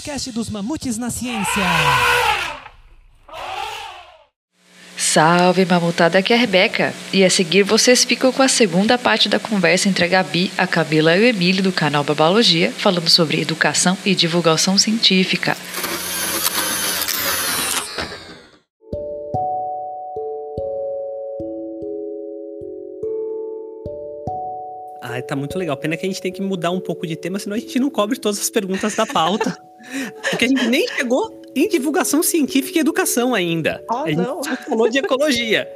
podcast dos Mamutes na Ciência. Salve mamutada, aqui é a Rebeca. E a seguir vocês ficam com a segunda parte da conversa entre a Gabi, a Camila e o Emílio do canal Babalogia, falando sobre educação e divulgação científica. Tá muito legal. Pena que a gente tem que mudar um pouco de tema, senão a gente não cobre todas as perguntas da pauta. Porque a gente nem chegou em divulgação científica e educação ainda. Ah, a gente não. só falou de ecologia.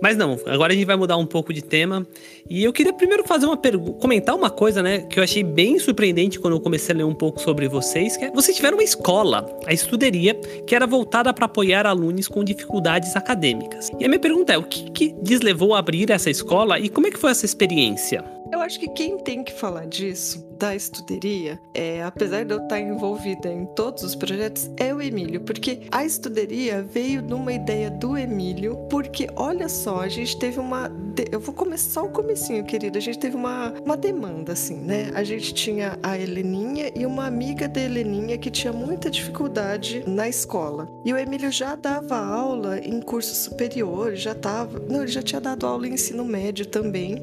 Mas não, agora a gente vai mudar um pouco de tema. E eu queria primeiro fazer uma pergunta, comentar uma coisa, né, que eu achei bem surpreendente quando eu comecei a ler um pouco sobre vocês, que é, vocês tiveram uma escola, a estuderia, que era voltada para apoiar alunos com dificuldades acadêmicas. E a minha pergunta é, o que, que lhes levou a abrir essa escola e como é que foi essa experiência? Eu acho que quem tem que falar disso, da estuderia, é, apesar de eu estar envolvida em todos os projetos, é o Emílio, porque a estuderia veio numa ideia do Emílio, porque olha só, a gente teve uma. de- Eu vou começar só o comecinho, querida. A gente teve uma, uma demanda, assim, né? A gente tinha a Heleninha e uma amiga da Heleninha que tinha muita dificuldade na escola. E o Emílio já dava aula em curso superior, já tava. Não, ele já tinha dado aula em ensino médio também.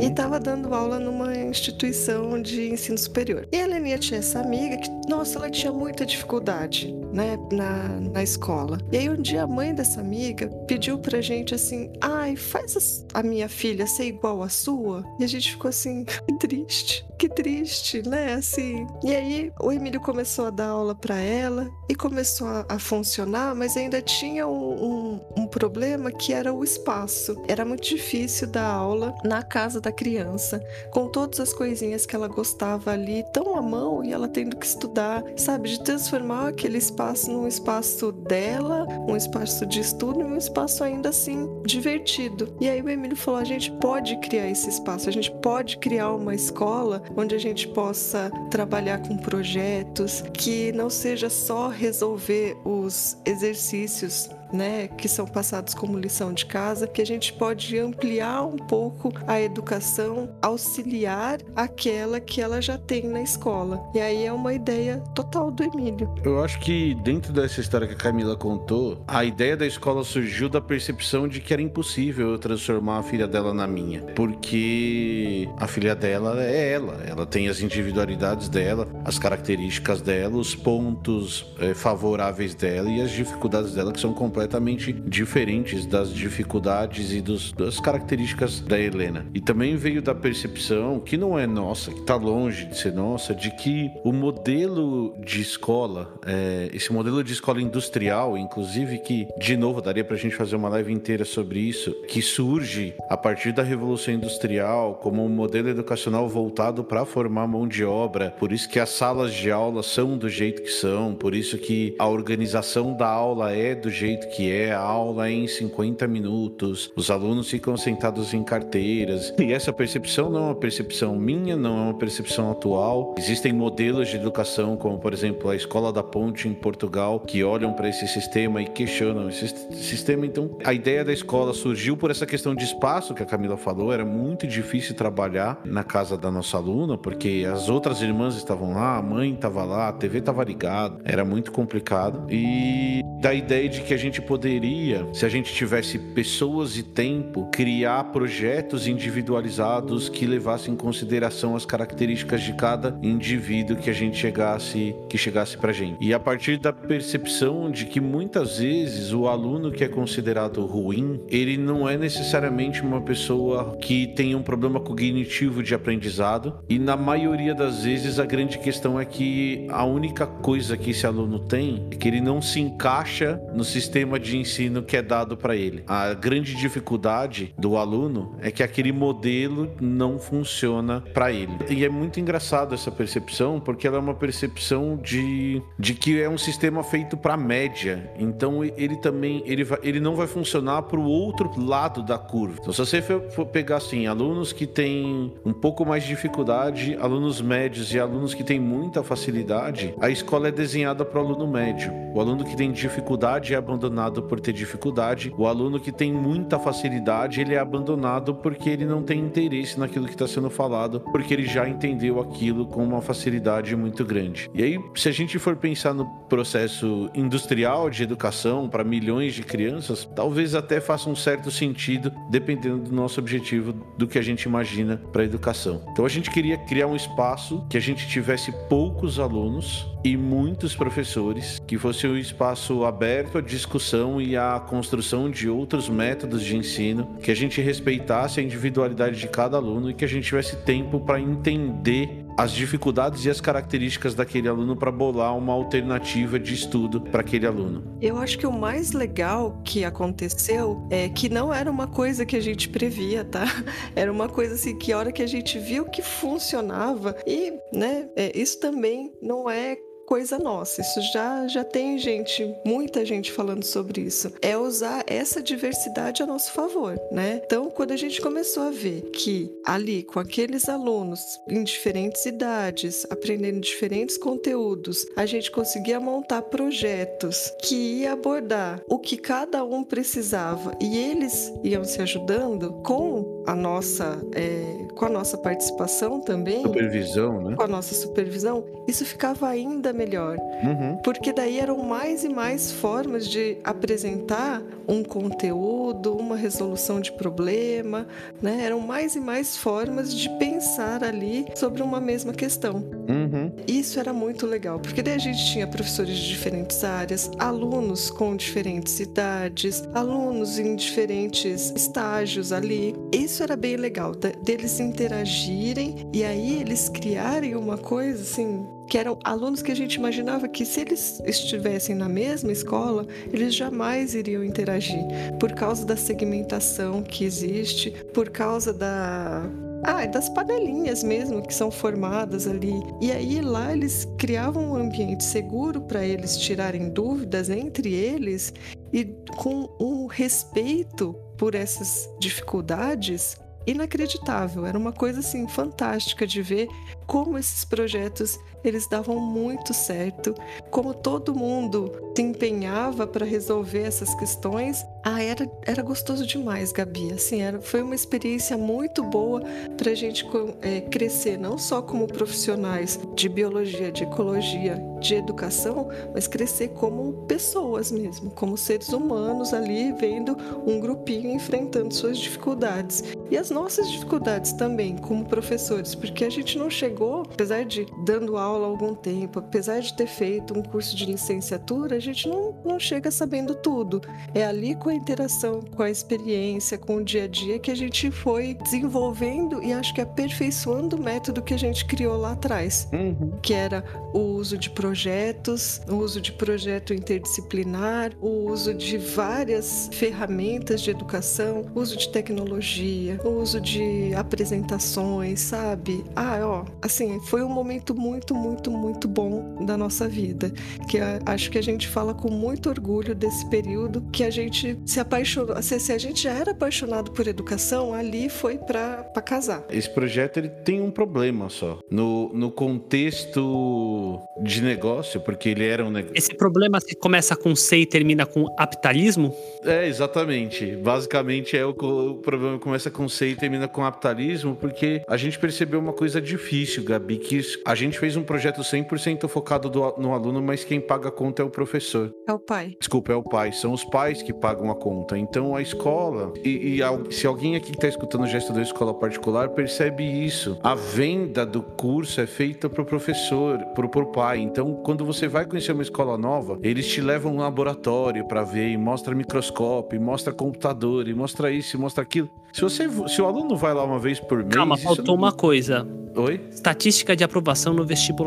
E estava dando aula numa instituição de ensino superior. E a Heleninha tinha essa amiga que, nossa, ela tinha muita dificuldade, né, na, na escola. E aí um dia a mãe dessa amiga pediu pra gente assim: ai, faz a minha filha ser igual à sua. E a gente ficou assim, que triste, que triste, né, assim. E aí o Emílio começou a dar aula pra ela e começou a, a funcionar, mas ainda tinha um, um, um problema que era o espaço. Era muito difícil dar aula na casa da criança, com todas as coisinhas que ela gostava ali, tão à mão e ela tendo que estudar, sabe? De transformar aquele espaço num espaço dela, um espaço de estudo e um espaço ainda assim divertido. E aí o Emílio falou: a gente pode criar esse espaço, a gente pode criar uma escola onde a gente possa trabalhar com projetos que não seja só resolver os exercícios né, que são passados como lição de casa, que a gente pode ampliar um pouco a educação, auxiliar aquela que ela já tem na escola. E aí é uma ideia total do Emílio. Eu acho que dentro dessa história que a Camila contou, a ideia da escola surgiu da percepção de que era impossível eu transformar a filha dela na minha. Porque a filha dela é ela. Ela tem as individualidades dela, as características dela, os pontos eh, favoráveis dela e as dificuldades dela que são completamente diferentes das dificuldades e dos- das características da Helena. E também veio da percepção, que não é nossa, que está longe de ser nossa, de que o modelo de escola, é, esse modelo de escola industrial, inclusive, que, de novo, daria para a gente fazer uma live inteira sobre isso, que surge a partir da Revolução Industrial como um modelo educacional voltado para formar mão de obra, por isso que as salas de aula são do jeito que são, por isso que a organização da aula é do jeito que é, aula em 50 minutos, os alunos ficam sentados em carteiras. E essa percepção não é uma percepção minha, não é uma percepção atual. Existem modelos de educação, como por exemplo a Escola da Ponte em Portugal, que olham para esse sistema e questionam esse sistema. Então, a ideia da escola surgiu por essa questão de espaço que a Camila falou. Era muito difícil trabalhar na casa da nossa aluna, porque as outras irmãs estavam lá, a mãe estava lá, a TV estava ligada, era muito complicado. E da ideia de que a gente poderia, se a gente tivesse pessoas e tempo, criar projetos individualizados que levassem em consideração as características de cada indivíduo que a gente chegasse, que chegasse pra gente. E a partir da percepção de que muitas vezes o aluno que é considerado ruim, ele não é necessariamente uma pessoa que tem um problema cognitivo de aprendizado, e na maioria das vezes a grande questão é que a única coisa que esse aluno tem é que ele não se encaixa no sistema de ensino que é dado para ele. A grande dificuldade do aluno é que aquele modelo não funciona para ele. E é muito engraçado essa percepção, porque ela é uma percepção de, de que é um sistema feito para média. Então ele também ele, vai, ele não vai funcionar para o outro lado da curva. Então, se você for pegar assim, alunos que têm um pouco mais de dificuldade, alunos médios e alunos que têm muita facilidade, a escola é desenhada para o aluno médio. O aluno que tem dificuldade é abandonado abandonado por ter dificuldade. O aluno que tem muita facilidade, ele é abandonado porque ele não tem interesse naquilo que está sendo falado, porque ele já entendeu aquilo com uma facilidade muito grande. E aí, se a gente for pensar no processo industrial de educação para milhões de crianças, talvez até faça um certo sentido, dependendo do nosso objetivo, do que a gente imagina para a educação. Então a gente queria criar um espaço que a gente tivesse poucos alunos e muitos professores, que fosse um espaço aberto à discussão e à construção de outros métodos de ensino, que a gente respeitasse a individualidade de cada aluno e que a gente tivesse tempo para entender as dificuldades e as características daquele aluno para bolar uma alternativa de estudo para aquele aluno. Eu acho que o mais legal que aconteceu é que não era uma coisa que a gente previa, tá? Era uma coisa assim que a hora que a gente viu que funcionava e, né, é, isso também não é coisa nossa. Isso já, já tem gente, muita gente falando sobre isso. É usar essa diversidade a nosso favor, né? Então, quando a gente começou a ver que ali, com aqueles alunos em diferentes idades, aprendendo diferentes conteúdos, a gente conseguia montar projetos que ia abordar o que cada um precisava e eles iam se ajudando com a nossa, é, com a nossa participação também. Supervisão, né? Com a nossa supervisão, isso ficava ainda melhor. Uhum. Porque daí eram mais e mais formas de apresentar um conteúdo, uma resolução de problema, né? Eram mais e mais formas de pensar ali sobre uma mesma questão. Uhum. Isso era muito legal, porque daí a gente tinha professores de diferentes áreas, alunos com diferentes idades, alunos em diferentes estágios ali. Isso era bem legal, deles interagirem e aí eles criarem uma coisa assim que eram alunos que a gente imaginava que se eles estivessem na mesma escola, eles jamais iriam interagir, por causa da segmentação que existe, por causa da ah, das panelinhas mesmo que são formadas ali. E aí lá eles criavam um ambiente seguro para eles tirarem dúvidas entre eles e com um respeito por essas dificuldades inacreditável. Era uma coisa assim fantástica de ver como esses projetos eles davam muito certo, como todo mundo se empenhava para resolver essas questões. Ah, era, era gostoso demais, Gabi. Assim, era, foi uma experiência muito boa para a gente é, crescer, não só como profissionais de biologia, de ecologia, de educação, mas crescer como pessoas mesmo, como seres humanos ali, vendo um grupinho enfrentando suas dificuldades. E as nossas dificuldades também, como professores, porque a gente não chegou, apesar de dando aula há algum tempo, apesar de ter feito um curso de licenciatura, a gente não, não chega sabendo tudo. É ali com a interação, com a experiência, com o dia a dia que a gente foi desenvolvendo e acho que aperfeiçoando o método que a gente criou lá atrás, uhum. que era o uso de projetos, o uso de projeto interdisciplinar, o uso de várias ferramentas de educação, o uso de tecnologia, o uso de apresentações, sabe? Ah, ó, assim, foi um momento muito, muito, muito bom da nossa vida, que acho que a gente fala com muito orgulho desse período que a gente se apaixonou, se, se a gente já era apaixonado por educação, ali foi para casar. Esse projeto ele tem um problema só. No, no contexto de negócio, porque ele era um negócio. Esse problema começa com C e termina com capitalismo? É, exatamente. Basicamente é o, o problema começa com C e termina com capitalismo, porque a gente percebeu uma coisa difícil, Gabi, que a gente fez um projeto 100% focado do, no aluno, mas quem paga a conta é o professor. É o pai. Desculpa, é o pai. São os pais que pagam a conta. Então a escola, e, e se alguém aqui que está escutando o gesto da escola particular percebe isso, a venda do curso é feita pro professor, pro, pro pai. Então, quando você vai conhecer uma escola nova, eles te levam um laboratório para ver, e mostra microscópio, e mostra computador, e mostra isso, e mostra aquilo. Se você, se o aluno vai lá uma vez por mês, calma, faltou não... uma coisa. Oi? Estatística de aprovação no vestibular.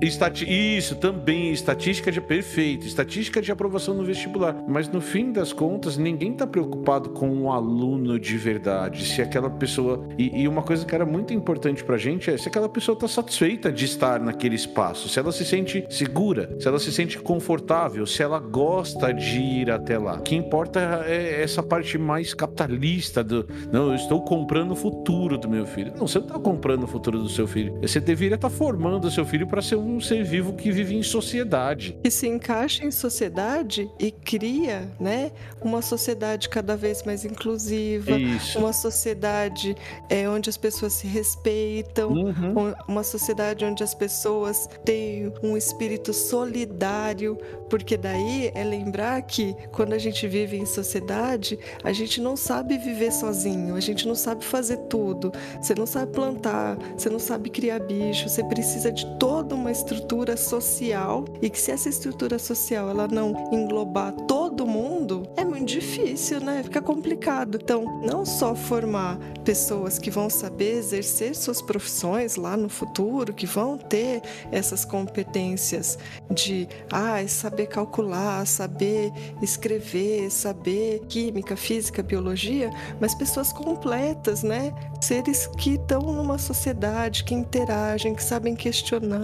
Estati... Isso, também. Estatística de. Perfeito. Estatística de aprovação no vestibular. Mas no fim das contas, ninguém tá preocupado com o um aluno de verdade. Se aquela pessoa. E, e, uma coisa que era muito importante pra gente é se aquela pessoa tá satisfeita de estar naquele espaço. Se ela se sente segura, se ela se sente confortável, se ela gosta de ir até lá. O que importa é essa parte mais capitalista do. Não, eu estou comprando o futuro do meu filho. Não, você não tá comprando o futuro do seu filho. Você deveria estar tá formando o seu filho para ser um ser vivo que vive em sociedade. Que se encaixa em sociedade e cria, né, uma sociedade cada vez mais inclusiva, Isso. uma sociedade é, onde as pessoas se respeitam, uhum. uma sociedade onde as pessoas têm um espírito solidário, porque daí é lembrar que quando a gente vive em sociedade, a gente não sabe viver sozinho, a gente não sabe fazer tudo. Você não sabe plantar, você não sabe criar bicho, você precisa de toda uma estrutura social e que se essa estrutura social ela não englobar todo mundo, é muito difícil, né? Fica complicado. Então, não só formar pessoas que vão saber exercer suas profissões lá no futuro, que vão ter essas competências de ah, saber calcular, saber escrever, saber química, física, biologia, mas pessoas completas, né? Seres que estão numa sociedade, que interagem, que sabem questionar,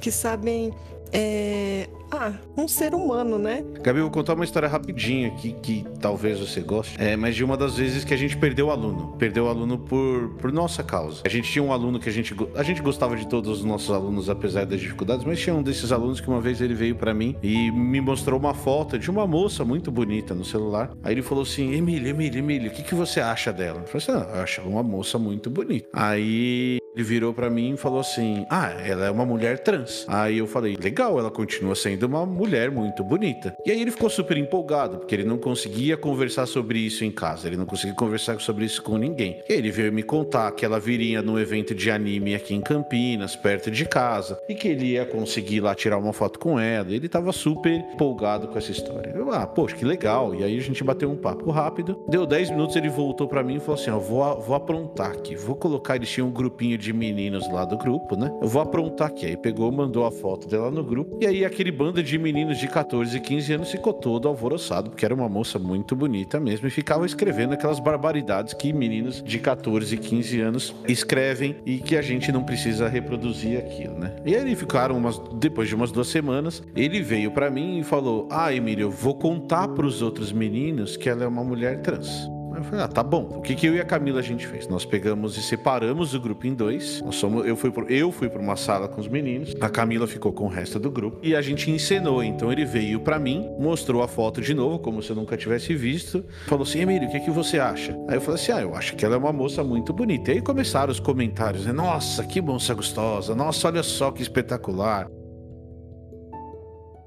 que sabem é, ah, um ser humano, né? Gabi, eu vou contar uma história rapidinha aqui que talvez você goste. É, mas de uma das vezes que a gente perdeu o aluno. Perdeu o aluno por, por nossa causa. A gente tinha um aluno que a gente. A gente gostava de todos os nossos alunos, apesar das dificuldades, mas tinha um desses alunos que uma vez ele veio para mim e me mostrou uma foto de uma moça muito bonita no celular. Aí ele falou assim: Emília, Emília, Emília, o que, que você acha dela? Eu falei assim: ah, eu acho uma moça muito bonita. Aí ele virou para mim e falou assim: Ah, ela é uma mulher trans. Aí eu falei: Legal, ela continua sendo uma mulher muito bonita. E aí ele ficou super empolgado, porque ele não conseguia conversar sobre isso em casa, ele não conseguia conversar sobre isso com ninguém. E aí ele veio me contar que ela viria num evento de anime aqui em Campinas, perto de casa, e que ele ia conseguir lá tirar uma foto com ela. Ele tava super empolgado com essa história. Eu, ah, poxa, que legal. E aí a gente bateu um papo rápido. Deu 10 minutos, ele voltou para mim e falou assim: Ó, vou, vou aprontar aqui, vou colocar. Eles tinham um grupinho de de meninos lá do grupo, né? Eu vou aprontar aqui. Aí pegou, mandou a foto dela no grupo. E aí aquele bando de meninos de 14 e 15 anos ficou todo alvoroçado, porque era uma moça muito bonita mesmo. E ficava escrevendo aquelas barbaridades que meninos de 14 e 15 anos escrevem e que a gente não precisa reproduzir aquilo, né? E aí ficaram umas. Depois de umas duas semanas, ele veio para mim e falou: Ah, Emílio, vou contar para os outros meninos que ela é uma mulher trans. Eu falei, ah, tá bom. O que, que eu e a Camila a gente fez? Nós pegamos e separamos o grupo em dois. Nós somos, eu fui por, eu fui para uma sala com os meninos, a Camila ficou com o resto do grupo e a gente encenou. Então ele veio para mim, mostrou a foto de novo, como se eu nunca tivesse visto, falou assim: Emílio, o que, que você acha? Aí eu falei assim: ah, eu acho que ela é uma moça muito bonita. E aí começaram os comentários, né? Nossa, que moça gostosa. Nossa, olha só que espetacular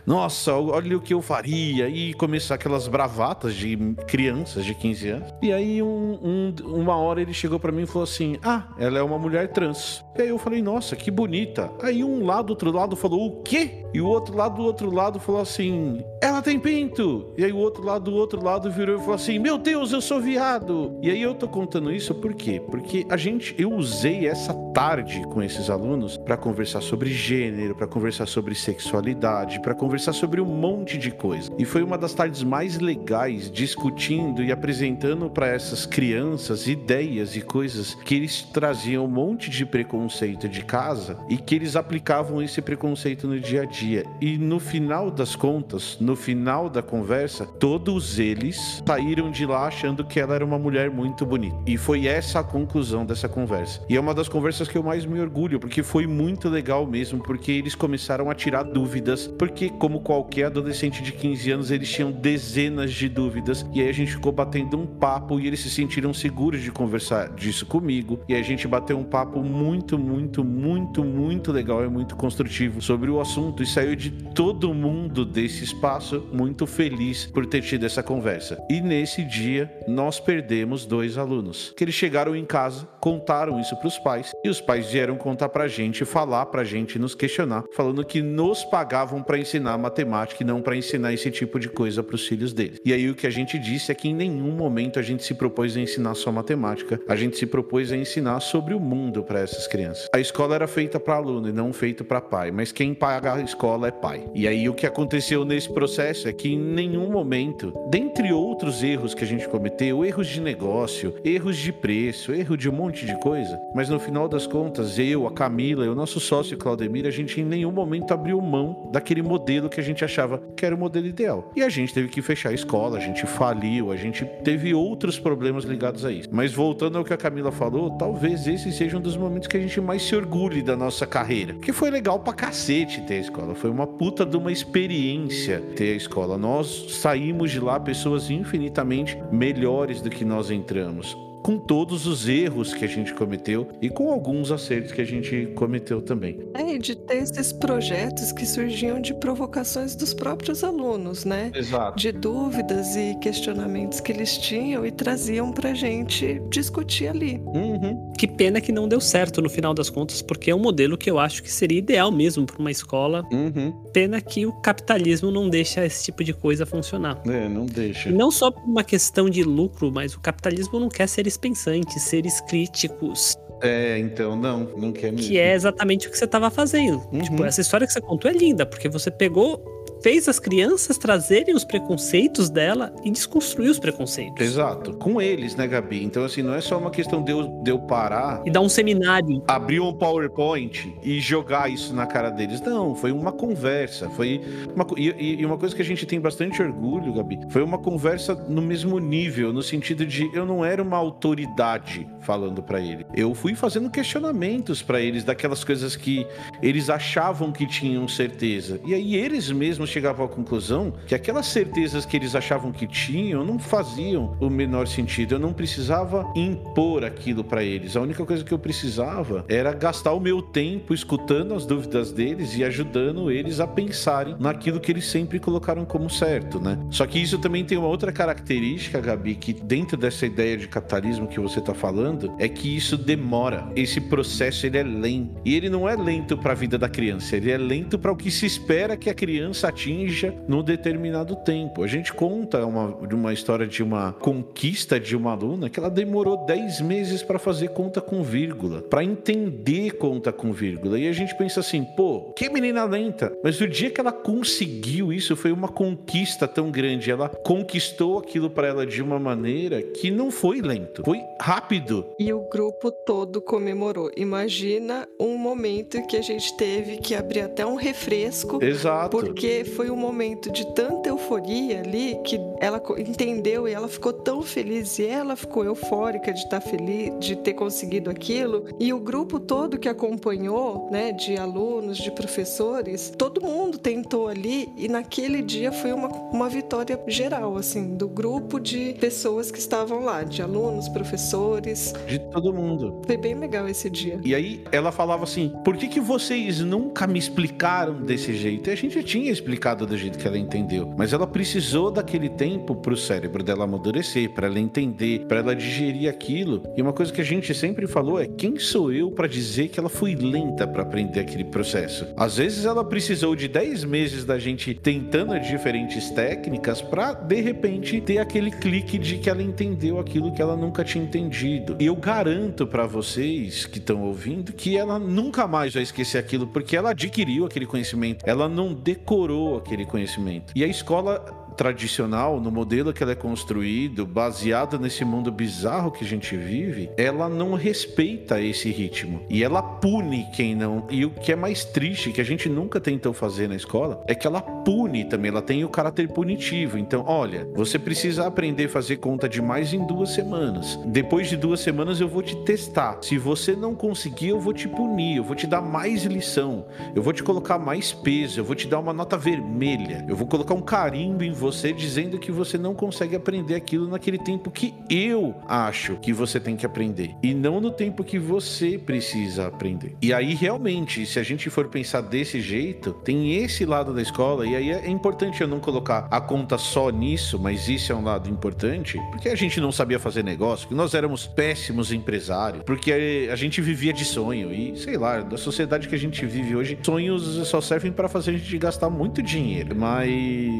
nossa, olha o que eu faria, e começar aquelas bravatas de crianças de 15 anos. E aí, um, um, uma hora ele chegou para mim e falou assim: Ah, ela é uma mulher trans. E aí eu falei: Nossa, que bonita. Aí um lado, outro lado falou: O quê? E o outro lado do outro lado falou assim: Ela tem pinto. E aí o outro lado do outro lado virou e falou assim: Meu Deus, eu sou viado. E aí eu tô contando isso por quê? Porque a gente, eu usei essa tarde com esses alunos para conversar sobre gênero, para conversar sobre sexualidade, para conversar sobre um monte de coisa. E foi uma das tardes mais legais discutindo e apresentando para essas crianças ideias e coisas que eles traziam um monte de preconceito de casa e que eles aplicavam esse preconceito no dia a dia. E no final das contas, no final da conversa, todos eles saíram de lá achando que ela era uma mulher muito bonita. E foi essa a conclusão dessa conversa. E é uma das conversas que eu mais me orgulho, porque foi muito legal mesmo, porque eles começaram a tirar dúvidas, porque como qualquer adolescente de 15 anos, eles tinham dezenas de dúvidas. E aí a gente ficou batendo um papo e eles se sentiram seguros de conversar disso comigo. E a gente bateu um papo muito, muito, muito, muito legal e muito construtivo sobre o assunto. E saiu de todo mundo desse espaço muito feliz por ter tido essa conversa. E nesse dia, nós perdemos dois alunos. Que eles chegaram em casa, contaram isso para os pais. E os pais vieram contar pra gente, falar pra gente, nos questionar, falando que nos pagavam para ensinar matemática e não para ensinar esse tipo de coisa para os filhos deles. E aí o que a gente disse é que em nenhum momento a gente se propôs a ensinar só matemática, a gente se propôs a ensinar sobre o mundo para essas crianças. A escola era feita para aluno e não feita para pai, mas quem paga a escola é pai. E aí o que aconteceu nesse processo processo é que em nenhum momento, dentre outros erros que a gente cometeu, erros de negócio, erros de preço, erro de um monte de coisa, mas no final das contas, eu, a Camila e o nosso sócio Claudemir, a gente em nenhum momento abriu mão daquele modelo que a gente achava que era o modelo ideal. E a gente teve que fechar a escola, a gente faliu, a gente teve outros problemas ligados a isso. Mas voltando ao que a Camila falou, talvez esse seja um dos momentos que a gente mais se orgulhe da nossa carreira. Que foi legal pra cacete ter a escola. Foi uma puta de uma experiência ter a escola. Nós saímos de lá pessoas infinitamente melhores do que nós entramos com todos os erros que a gente cometeu e com alguns acertos que a gente cometeu também. É, e de ter esses projetos que surgiam de provocações dos próprios alunos, né? Exato. De dúvidas e questionamentos que eles tinham e traziam pra gente discutir ali. Uhum. Que pena que não deu certo no final das contas, porque é um modelo que eu acho que seria ideal mesmo para uma escola. Uhum. Pena que o capitalismo não deixa esse tipo de coisa funcionar. É, não deixa. E não só por uma questão de lucro, mas o capitalismo não quer seres pensantes, seres críticos, É, então, não, não quer mesmo. que é exatamente o que você estava fazendo. Uhum. Tipo, essa história que você contou é linda, porque você pegou, fez as crianças trazerem os preconceitos dela e desconstruiu os preconceitos. Exato. Com eles, né, Gabi? Então, assim, não é só uma questão de eu, de eu parar, E dar um seminário. abrir um PowerPoint e jogar isso na cara deles. Não, foi uma conversa. Foi uma, e, e- uma coisa que a gente tem bastante orgulho, Gabi, foi uma conversa no mesmo nível, no sentido de eu não era uma autoridade falando pra ele. Eu fui fazendo questionamentos pra eles daquelas coisas que eles achavam que tinham certeza. E aí eles mesmos chegavam à conclusão que aquelas certezas que eles achavam que tinham não faziam o menor sentido. Eu não precisava impor aquilo pra eles. A única coisa que eu precisava era gastar o meu tempo escutando as dúvidas deles e ajudando eles a pensarem naquilo que eles sempre colocaram como certo, né? Só que isso também tem uma outra característica, Gabi, que dentro dessa ideia de capitalismo que você tá falando, é que isso demora. Esse processo ele é lento. E ele não é lento para a vida da criança, ele é lento para o que se espera que a criança atinja num determinado tempo. A gente conta uma, de uma história de uma conquista de uma aluna que ela demorou 10 meses para fazer conta com vírgula, para entender conta com vírgula. E a gente pensa assim, pô, que menina lenta. Mas o dia que ela conseguiu isso foi uma conquista tão grande. Ela conquistou aquilo para ela de uma maneira que não foi lento, foi rápido. E o grupo todo comemorou. Imagina um momento que a gente teve que abrir até um refresco. Exato. Porque foi um momento de tanta euforia ali que ela entendeu e ela ficou tão feliz e ela ficou eufórica de estar feliz, de ter conseguido aquilo. E o grupo todo que acompanhou, né, de alunos, de professores, todo mundo tentou ali e naquele dia foi uma, uma vitória geral, assim, do grupo de pessoas que estavam lá, de alunos, professores. De todo mundo. Foi bem legal esse dia. E aí ela falava assim: por que, que vocês nunca me explicaram desse jeito? E a gente tinha explicado do jeito que ela entendeu. Mas ela precisou daquele tempo pro cérebro dela amadurecer, para ela entender, para ela digerir aquilo. E uma coisa que a gente sempre falou é: quem sou eu para dizer que ela foi lenta para aprender aquele processo? Às vezes ela precisou de 10 meses da gente tentando diferentes técnicas para de repente ter aquele clique de que ela entendeu aquilo que ela nunca tinha entendido. E eu garanto para vocês que estão ouvindo que ela nunca mais vai esquecer aquilo porque ela adquiriu aquele conhecimento, ela não decorou aquele conhecimento. E a escola tradicional, no modelo que ela é construído, baseada nesse mundo bizarro que a gente vive, ela não respeita esse ritmo e ela pune quem não. E o que é mais triste, que a gente nunca tentou fazer na escola, é que ela pune também, ela tem o caráter punitivo. Então, olha, você precisa aprender a fazer conta de mais em duas semanas. Depois de duas semanas eu vou te testar. Se você não conseguir, eu vou te punir, eu vou te dar mais lição, eu vou te colocar mais peso, eu vou te dar uma nota vermelha, eu vou colocar um carimbo em você dizendo que você não consegue aprender aquilo naquele tempo que eu acho que você tem que aprender e não no tempo que você precisa aprender. E aí realmente, se a gente for pensar desse jeito, tem esse lado da escola e aí é importante eu não colocar a conta só nisso, mas isso é um lado importante, porque a gente não sabia fazer negócio, que nós éramos péssimos empresários, porque a gente vivia de sonho e sei lá, da sociedade que a gente vive hoje, sonhos só servem para fazer a gente gastar muito dinheiro, mas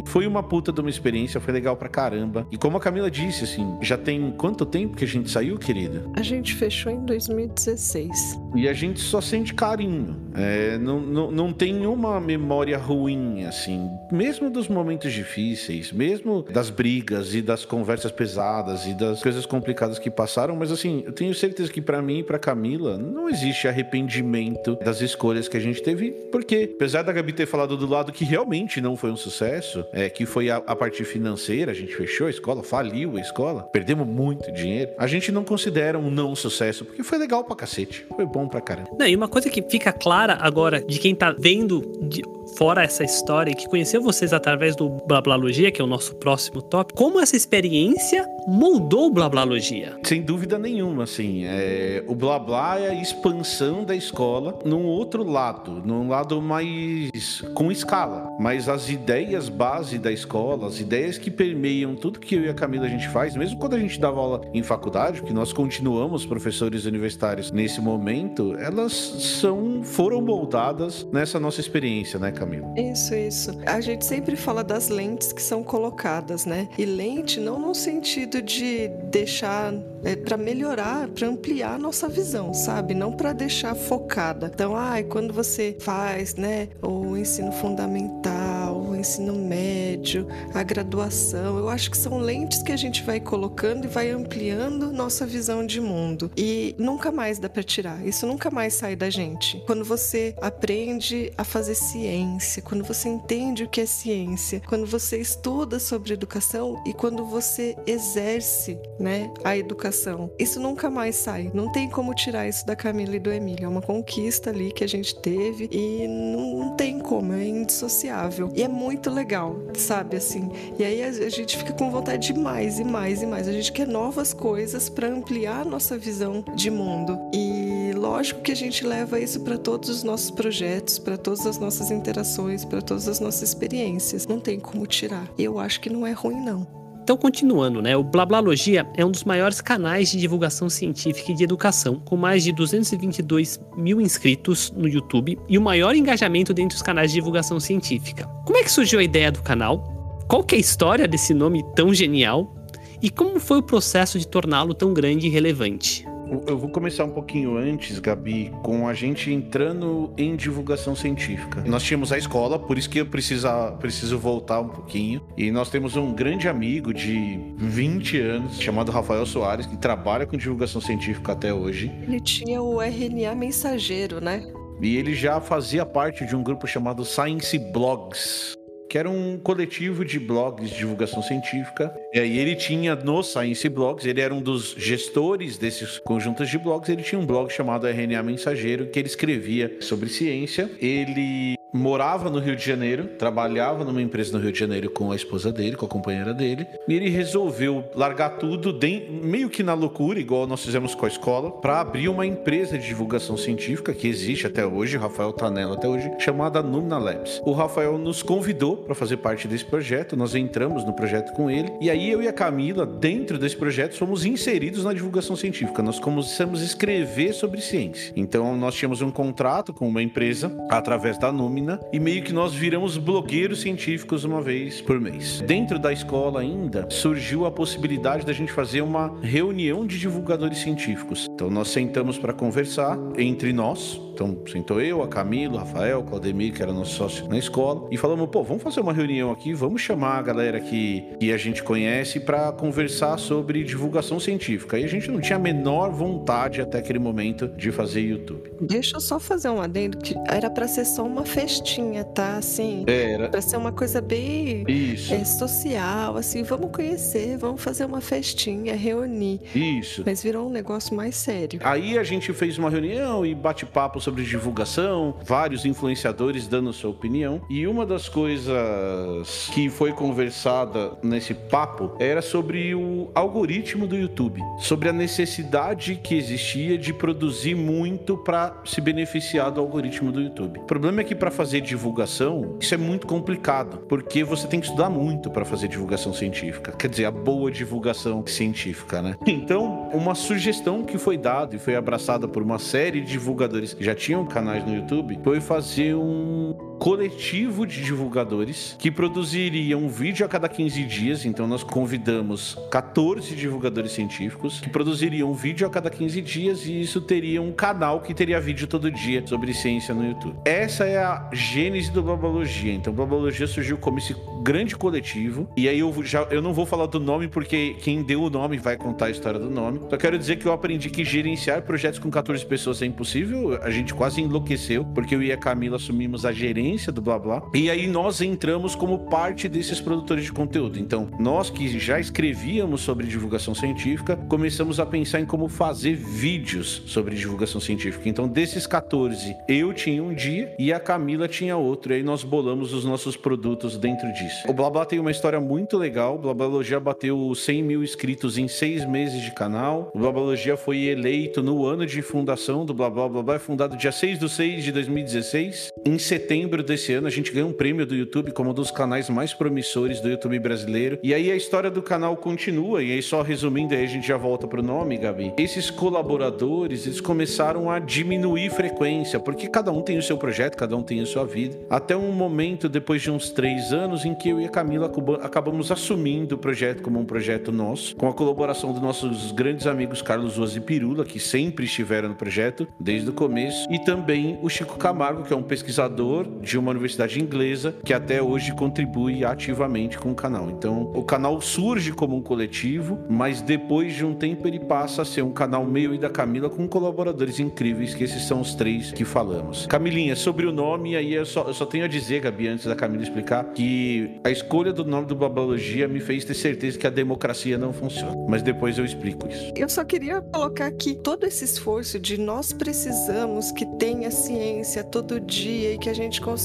foi uma puta de uma experiência, foi legal pra caramba. E como a Camila disse, assim, já tem quanto tempo que a gente saiu, querida? A gente fechou em 2016. E a gente só sente carinho. É, não, não, não tem uma memória ruim, assim. Mesmo dos momentos difíceis, mesmo das brigas e das conversas pesadas e das coisas complicadas que passaram, mas assim, eu tenho certeza que para mim e pra Camila não existe arrependimento das escolhas que a gente teve, porque apesar da Gabi ter falado do lado que realmente não foi um sucesso, é que foi a, a parte financeira, a gente fechou a escola, faliu a escola, perdemos muito dinheiro, a gente não considera um não sucesso, porque foi legal pra cacete, foi bom pra caramba. Não, e uma coisa que fica clara agora de quem tá vendo de fora essa história e que conheceu vocês através do Blablalogia, que é o nosso próximo tópico, como essa experiência moldou o Blablalogia? Sem dúvida nenhuma, assim, é, o blá blá é a expansão da escola num outro lado, num lado mais com escala, mas as ideias base da escola, as ideias que permeiam tudo que eu e a Camila a gente faz, mesmo quando a gente dava aula em faculdade, que nós continuamos professores universitários nesse momento, elas são foram moldadas nessa nossa experiência, né, Camila? Isso, isso. A gente sempre fala das lentes que são colocadas, né? E lente não no sentido de deixar é, para melhorar, para ampliar a nossa visão, sabe? Não para deixar focada. Então, ai, quando você faz, né, o ensino fundamental, ensino médio, a graduação, eu acho que são lentes que a gente vai colocando e vai ampliando nossa visão de mundo. E nunca mais dá para tirar. Isso nunca mais sai da gente. Quando você aprende a fazer ciência, quando você entende o que é ciência, quando você estuda sobre educação e quando você exerce, né, a educação. Isso nunca mais sai. Não tem como tirar isso da Camila e do Emílio. É uma conquista ali que a gente teve e não, não tem como, é indissociável. E é muito legal, sabe assim. E aí a, a gente fica com vontade de mais e mais e mais. A gente quer novas coisas para ampliar a nossa visão de mundo. E lógico que a gente leva isso para todos os nossos projetos, para todas as nossas interações, para todas as nossas experiências. Não tem como tirar. E eu acho que não é ruim não. Então, continuando, né? O Blablalogia é um dos maiores canais de divulgação científica e de educação, com mais de 222 mil inscritos no YouTube e o maior engajamento dentre os canais de divulgação científica. Como é que surgiu a ideia do canal? Qual que é a história desse nome tão genial? E como foi o processo de torná-lo tão grande e relevante? Eu vou começar um pouquinho antes, Gabi, com a gente entrando em divulgação científica. Nós tínhamos a escola, por isso que eu precisa, preciso voltar um pouquinho. E nós temos um grande amigo de 20 anos, chamado Rafael Soares, que trabalha com divulgação científica até hoje. Ele tinha o RNA mensageiro, né? E ele já fazia parte de um grupo chamado Science Blogs, que era um coletivo de blogs de divulgação científica. E aí ele tinha no Science Blogs, ele era um dos gestores desses conjuntos de blogs, ele tinha um blog chamado RNA Mensageiro, que ele escrevia sobre ciência. Ele morava no Rio de Janeiro, trabalhava numa empresa no Rio de Janeiro com a esposa dele, com a companheira dele, e ele resolveu largar tudo, meio que na loucura, igual nós fizemos com a escola, para abrir uma empresa de divulgação científica que existe até hoje, o Rafael tá nela até hoje, chamada Numina Labs. O Rafael nos convidou para fazer parte desse projeto, nós entramos no projeto com ele, e aí eu e a Camila, dentro desse projeto, fomos inseridos na divulgação científica. Nós começamos a escrever sobre ciência. Então nós tínhamos um contrato com uma empresa através da E meio que nós viramos blogueiros científicos uma vez por mês. Dentro da escola ainda surgiu a possibilidade da gente fazer uma reunião de divulgadores científicos. Então nós sentamos para conversar entre nós, então, sentou eu, a Camila, o Rafael, o Claudemir, que era nosso sócio na escola, e falamos, pô, vamos fazer uma reunião aqui, vamos chamar a galera que, que a gente conhece para conversar sobre divulgação científica. E a gente não tinha a menor vontade até aquele momento de fazer YouTube. Deixa eu só fazer um adendo que era para ser só uma festinha, tá? Assim, era para ser uma coisa bem. É, social, assim, vamos conhecer, vamos fazer uma festinha, reunir. Isso. Mas virou um negócio mais sério. Aí a gente fez uma reunião e bate-papo sobre divulgação, vários influenciadores dando sua opinião. E uma das coisas que foi conversada nesse papo era sobre o algoritmo do YouTube, sobre a necessidade que existia de produzir muito para se beneficiar do algoritmo do YouTube. O problema é que para fazer divulgação, isso é muito complicado, porque você tem que estudar muito para fazer divulgação científica. Quer dizer, a boa divulgação científica, né? Então, uma sugestão que foi dada e foi abraçada por uma série de divulgadores que já tinham canais no YouTube foi fazer um coletivo de divulgadores que produziria um vídeo a cada 15 dias. Então nós convidamos 14 divulgadores científicos que produziriam um vídeo a cada 15 dias e isso teria um canal que teria vídeo todo dia sobre ciência no YouTube. Essa é a gênese do Blabologia. Então Blabologia surgiu como esse grande coletivo e aí eu já eu não vou falar do nome porque quem deu o nome vai contar a história do nome. Só quero dizer que eu aprendi que gerenciar projetos com 14 pessoas é impossível. A gente quase enlouqueceu porque eu e a Camila assumimos a gerência do Blá Blá. E aí nós entramos como parte desses produtores de conteúdo. Então, nós que já escrevíamos sobre divulgação científica, começamos a pensar em como fazer vídeos sobre divulgação científica. Então, desses 14, eu tinha um dia e a Camila tinha outro. E aí nós bolamos os nossos produtos dentro disso. O Blá Blá tem uma história muito legal. O Blabologia bateu 100 mil inscritos em seis meses de canal. O Blabologia foi eleito no ano de fundação do Blá Blá Blá Blá. É fundado dia 6 de 6 de 2016. Em setembro desse ano, a gente ganhou um prêmio do YouTube como um dos canais mais promissores do YouTube brasileiro. E aí a história do canal continua. E aí, só resumindo, aí a gente já volta pro nome, Gabi. Esses colaboradores, eles começaram a diminuir frequência, porque cada um tem o seu projeto, cada um tem a sua vida. Até um momento, depois de uns três anos, em que eu e a Camila acabamos assumindo o projeto como um projeto nosso, com a colaboração dos nossos grandes amigos Carlos Ruas e Pirula, que sempre estiveram no projeto desde o começo, e também o Chico Camargo, que é um pesquisador de uma universidade inglesa que até hoje contribui ativamente com o canal. Então, o canal surge como um coletivo, mas depois de um tempo ele passa a ser um canal meu e da Camila com colaboradores incríveis, que esses são os três que falamos. Camilinha, sobre o nome, aí eu só, eu só tenho a dizer, Gabi, antes da Camila explicar, que a escolha do nome do Babalogia me fez ter certeza que a democracia não funciona. Mas depois eu explico isso. Eu só queria colocar aqui todo esse esforço de nós precisamos que tenha ciência todo dia e que a gente consiga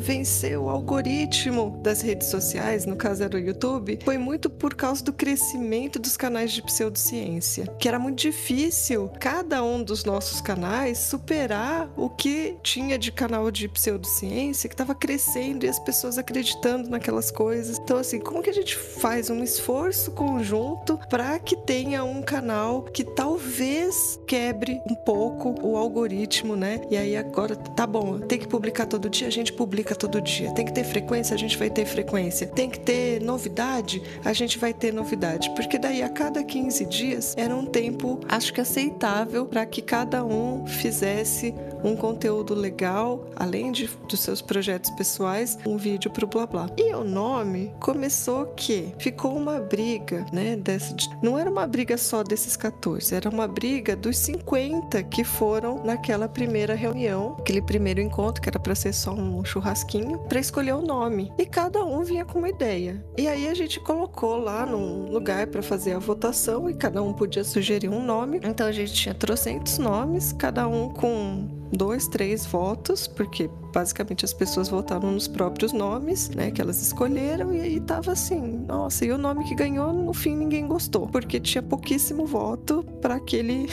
vencer o algoritmo das redes sociais, no caso era o YouTube, foi muito por causa do crescimento dos canais de pseudociência, que era muito difícil cada um dos nossos canais superar o que tinha de canal de pseudociência que estava crescendo e as pessoas acreditando naquelas coisas. Então, assim, como que a gente faz um esforço conjunto para que tenha um canal que talvez quebre um pouco o algoritmo, né? E aí agora tá bom, tem que publicar todo dia, gente publica todo dia. Tem que ter frequência, a gente vai ter frequência. Tem que ter novidade, a gente vai ter novidade. Porque daí a cada 15 dias era um tempo, acho que aceitável para que cada um fizesse um conteúdo legal, além de, dos seus projetos pessoais, um vídeo pro blá blá. E o nome começou que ficou uma briga, né? Dessa, não era uma briga só desses 14, era uma briga dos 50 que foram naquela primeira reunião, aquele primeiro encontro que era para ser só um churrasquinho, para escolher o nome. E cada um vinha com uma ideia. E aí a gente colocou lá num lugar para fazer a votação e cada um podia sugerir um nome. Então a gente tinha trocentos nomes, cada um com dois, três votos, porque basicamente as pessoas votaram nos próprios nomes, né, que elas escolheram, e aí tava assim, nossa, e o nome que ganhou, no fim ninguém gostou, porque tinha pouquíssimo voto para aquele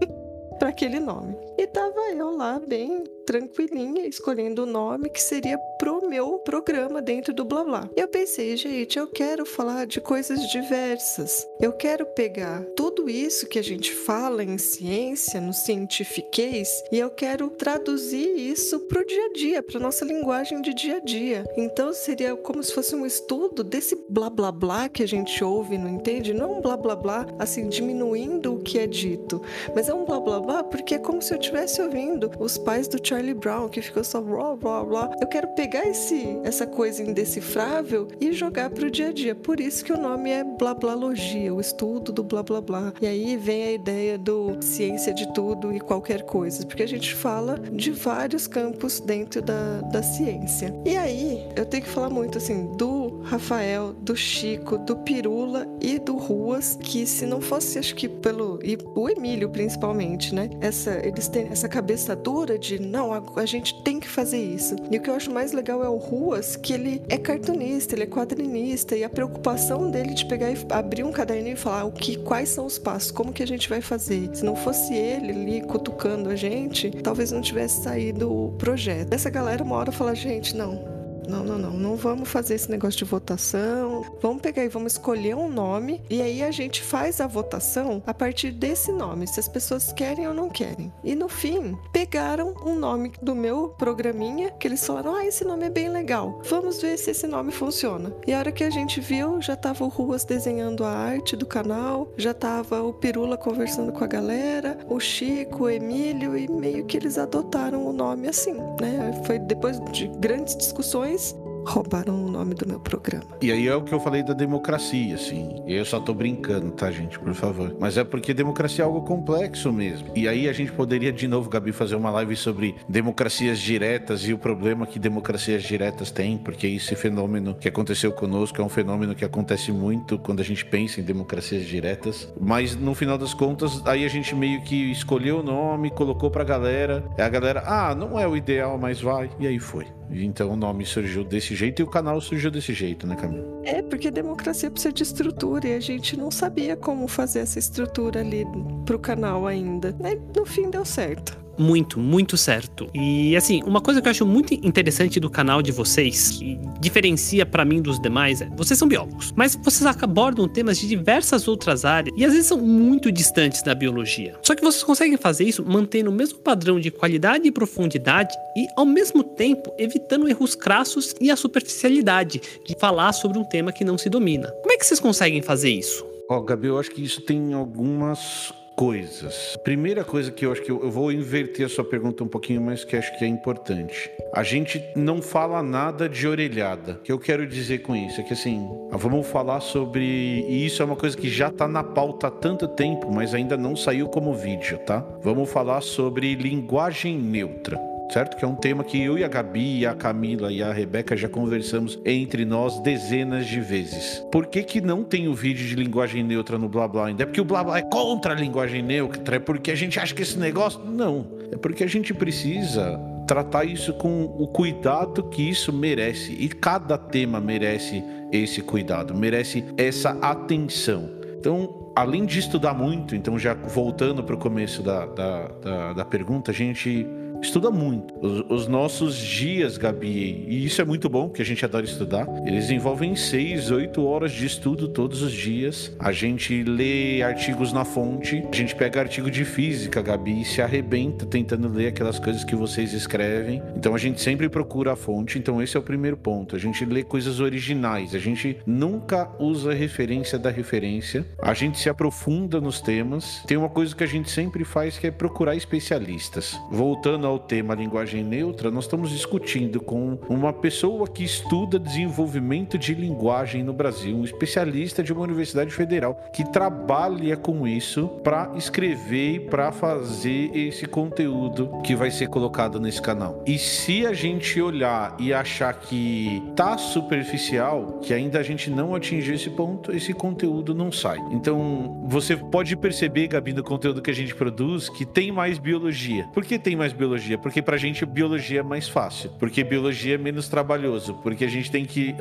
para aquele nome. E tava eu lá bem tranquilinha, escolhendo o nome que seria pro meu programa dentro do Blá Blá. Eu pensei, gente, eu quero falar de coisas diversas. Eu quero pegar tudo isso que a gente fala em ciência, no cientifiquez, e eu quero traduzir isso pro dia a dia, pra nossa linguagem de dia a dia. Então seria como se fosse um estudo desse blá blá blá que a gente ouve não entende, não um blá blá blá assim diminuindo o que é dito, mas é um blá blá blá porque é como se eu estivesse ouvindo os pais do Charlie Brown, que ficou só blá blá blá. Eu quero pegar esse, essa coisa indecifrável e jogar para o dia a dia. Por isso que o nome é blablalogia, o estudo do blá blá blá. E aí vem a ideia do ciência de tudo e qualquer coisa, porque a gente fala de vários campos dentro da, da ciência. E aí eu tenho que falar muito assim do Rafael, do Chico, do Pirula e do Ruas, que se não fosse, acho que pelo. e o Emílio principalmente, né? Essa, eles têm essa cabeça dura de não, a, gente tem que fazer isso. E o que eu acho mais legal é o Ruas, que ele é cartunista, ele é quadrinista, e a preocupação dele de pegar e abrir um caderno e falar o que, quais são os passos, como que a gente vai fazer. Se não fosse ele ali cutucando a gente, talvez não tivesse saído o projeto. Essa galera uma hora fala, gente, não, não, não, não, não vamos fazer esse negócio de votação. Vamos pegar e vamos escolher um nome e aí a gente faz a votação a partir desse nome, se as pessoas querem ou não querem. E no fim, pegaram um nome do meu programinha que eles falaram: "Ah, esse nome é bem legal. Vamos ver se esse nome funciona". E a hora que a gente viu, já tava o Ruas desenhando a arte do canal, já tava o Pirula conversando com a galera, o Chico, o Emílio e meio que eles adotaram o nome assim, né? Foi depois de grandes discussões, friends. Roubaram o nome do meu programa. E aí é o que eu falei da democracia, assim. Eu só tô brincando, tá, gente? Por favor. Mas é porque democracia é algo complexo mesmo. E aí a gente poderia, de novo, Gabi, fazer uma live sobre democracias diretas e o problema que democracias diretas têm, porque esse fenômeno que aconteceu conosco é um fenômeno que acontece muito quando a gente pensa em democracias diretas. Mas no final das contas, aí a gente meio que escolheu o nome, colocou pra galera. A galera, ah, não é o ideal, mas vai. E aí foi. Então o nome surgiu desse jeito e o canal surgiu desse jeito, né, Camila? É, porque democracia precisa de estrutura e a gente não sabia como fazer essa estrutura ali pro canal ainda. Né? No fim deu certo muito, muito certo. E assim, uma coisa que eu acho muito interessante do canal de vocês, que diferencia para mim dos demais, é vocês são biólogos, mas vocês abordam temas de diversas outras áreas e às vezes são muito distantes da biologia. Só que vocês conseguem fazer isso mantendo o mesmo padrão de qualidade e profundidade e ao mesmo tempo evitando erros crassos e a superficialidade de falar sobre um tema que não se domina. Como é que vocês conseguem fazer isso? Ó, oh, Gabi, eu acho que isso tem algumas coisas. Primeira coisa que eu acho que eu, vou inverter a sua pergunta um pouquinho, mas que acho que é importante. A gente não fala nada de orelhada. O que eu quero dizer com isso é que assim, vamos falar sobre e isso é uma coisa que já tá na pauta há tanto tempo, mas ainda não saiu como vídeo, tá? Vamos falar sobre linguagem neutra certo? Que é um tema que eu e a Gabi, a Camila e a Rebeca já conversamos entre nós dezenas de vezes. Por que, que não tem o vídeo de linguagem neutra no Blá Blá ainda? É porque o Blá Blá é contra a linguagem neutra? É porque a gente acha que esse negócio. Não. É porque a gente precisa tratar isso com o cuidado que isso merece. E cada tema merece esse cuidado, merece essa atenção. Então, além de estudar muito, então já voltando para o começo da, da, da, da pergunta, a gente estuda muito. Os, os, nossos dias, Gabi, e isso é muito bom, porque a gente adora estudar, eles envolvem seis, oito horas de estudo todos os dias. A gente lê artigos na fonte, a gente pega artigo de física, Gabi, e se arrebenta tentando ler aquelas coisas que vocês escrevem. Então a gente sempre procura a fonte, então esse é o primeiro ponto. A gente lê coisas originais, a gente nunca usa referência da referência, a gente se aprofunda nos temas. Tem uma coisa que a gente sempre faz que é procurar especialistas. Voltando ao tema linguagem neutra, nós estamos discutindo com uma pessoa que estuda desenvolvimento de linguagem no Brasil, um especialista de uma universidade federal que trabalha com isso para escrever e para fazer esse conteúdo que vai ser colocado nesse canal. E se a gente olhar e achar que tá superficial, que ainda a gente não atingiu esse ponto, esse conteúdo não sai. Então, você pode perceber, Gabi, no conteúdo que a gente produz, que tem mais biologia. Por que tem mais biologia? Biologia? Porque pra gente biologia é mais fácil. Porque biologia é menos trabalhoso. Porque a gente tem que.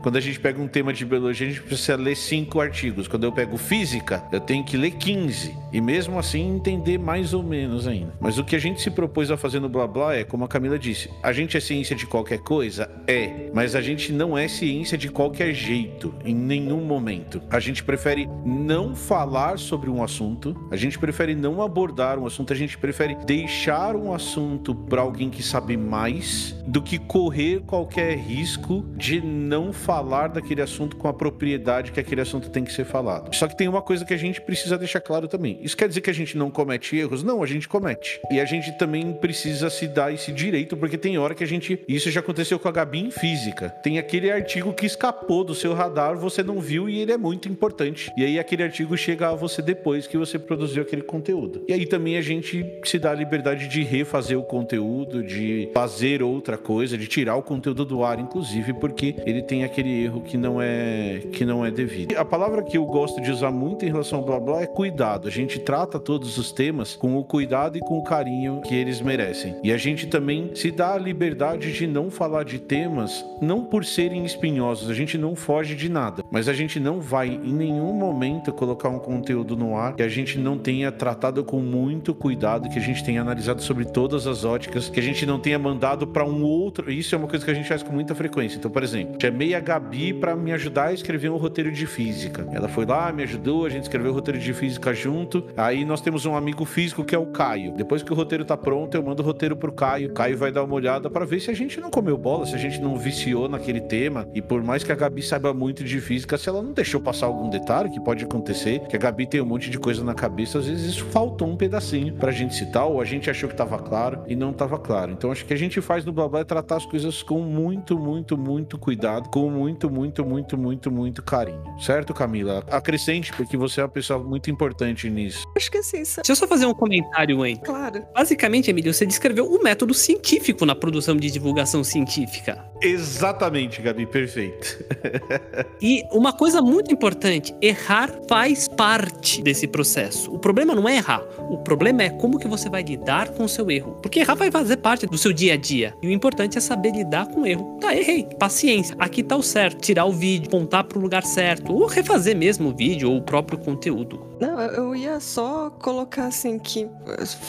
Quando a gente pega um tema de biologia, a gente precisa ler cinco artigos. Quando eu pego física, eu tenho que ler 15. E mesmo assim entender mais ou menos ainda. Mas o que a gente se propôs a fazer no blá blá é, como a Camila disse, a gente é ciência de qualquer coisa? É. Mas a gente não é ciência de qualquer jeito, em nenhum momento. A gente prefere não falar sobre um assunto, a gente prefere não abordar um assunto, a gente prefere deixar um assunto assunto para alguém que sabe mais do que correr qualquer risco de não falar daquele assunto com a propriedade que aquele assunto tem que ser falado. Só que tem uma coisa que a gente precisa deixar claro também. Isso quer dizer que a gente não comete erros? Não, a gente comete. E a gente também precisa se dar esse direito, porque tem hora que a gente. Isso já aconteceu com a Gabi em física. Tem aquele artigo que escapou do seu radar, você não viu e ele é muito importante. E aí aquele artigo chega a você depois que você produziu aquele conteúdo. E aí também a gente se dá a liberdade de refazer fazer o conteúdo, de fazer outra coisa, de tirar o conteúdo do ar, inclusive, porque ele tem aquele erro que não é que não é devido. A palavra que eu gosto de usar muito em relação ao blá blá é cuidado. A gente trata todos os temas com o cuidado e com o carinho que eles merecem. E a gente também se dá a liberdade de não falar de temas não por serem espinhosos, a gente não foge de nada, mas a gente não vai em nenhum momento colocar um conteúdo no ar que a gente não tenha tratado com muito cuidado, que a gente tenha analisado sobre todas as óticas, que a gente não tenha mandado para um outro. Isso é uma coisa que a gente faz com muita frequência. Então, por exemplo, chamei a Gabi para me ajudar a escrever um roteiro de física. Ela foi lá, me ajudou, a gente escreveu o roteiro de física junto. Aí nós temos um amigo físico que é o Caio. Depois que o roteiro tá pronto, eu mando o roteiro pro Caio. O Caio vai dar uma olhada para ver se a gente não comeu bola, se a gente não viciou naquele tema. E por mais que a Gabi saiba muito de física, se ela não deixou passar algum detalhe que pode acontecer, que a Gabi tem um monte de coisa na cabeça, às vezes isso faltou um pedacinho pra gente citar, ou a gente achou que tava claro e não tava claro. Então acho que a gente faz no Blá é tratar as coisas com muito, muito, muito cuidado, com muito, muito, muito, muito, muito carinho. Certo, Camila? Acrescente, porque você é uma pessoa muito importante nisso. Acho que assim. Deixa eu só fazer um comentário, hein? Claro. Basicamente, Emílio, você descreveu o método científico na produção de divulgação científica. Exatamente, Gabi, perfeito. e uma coisa muito importante, errar faz parte desse processo. O problema não é errar, o problema é como que você vai lidar com o seu erro. Porque errar vai fazer parte do seu dia a dia. E o importante é saber lidar com o erro. Tá, errei. Paciência. Aqui tá o certo. Tirar o vídeo, apontar para o lugar certo, ou refazer mesmo o vídeo ou o próprio conteúdo. Não, eu ia só colocar assim que.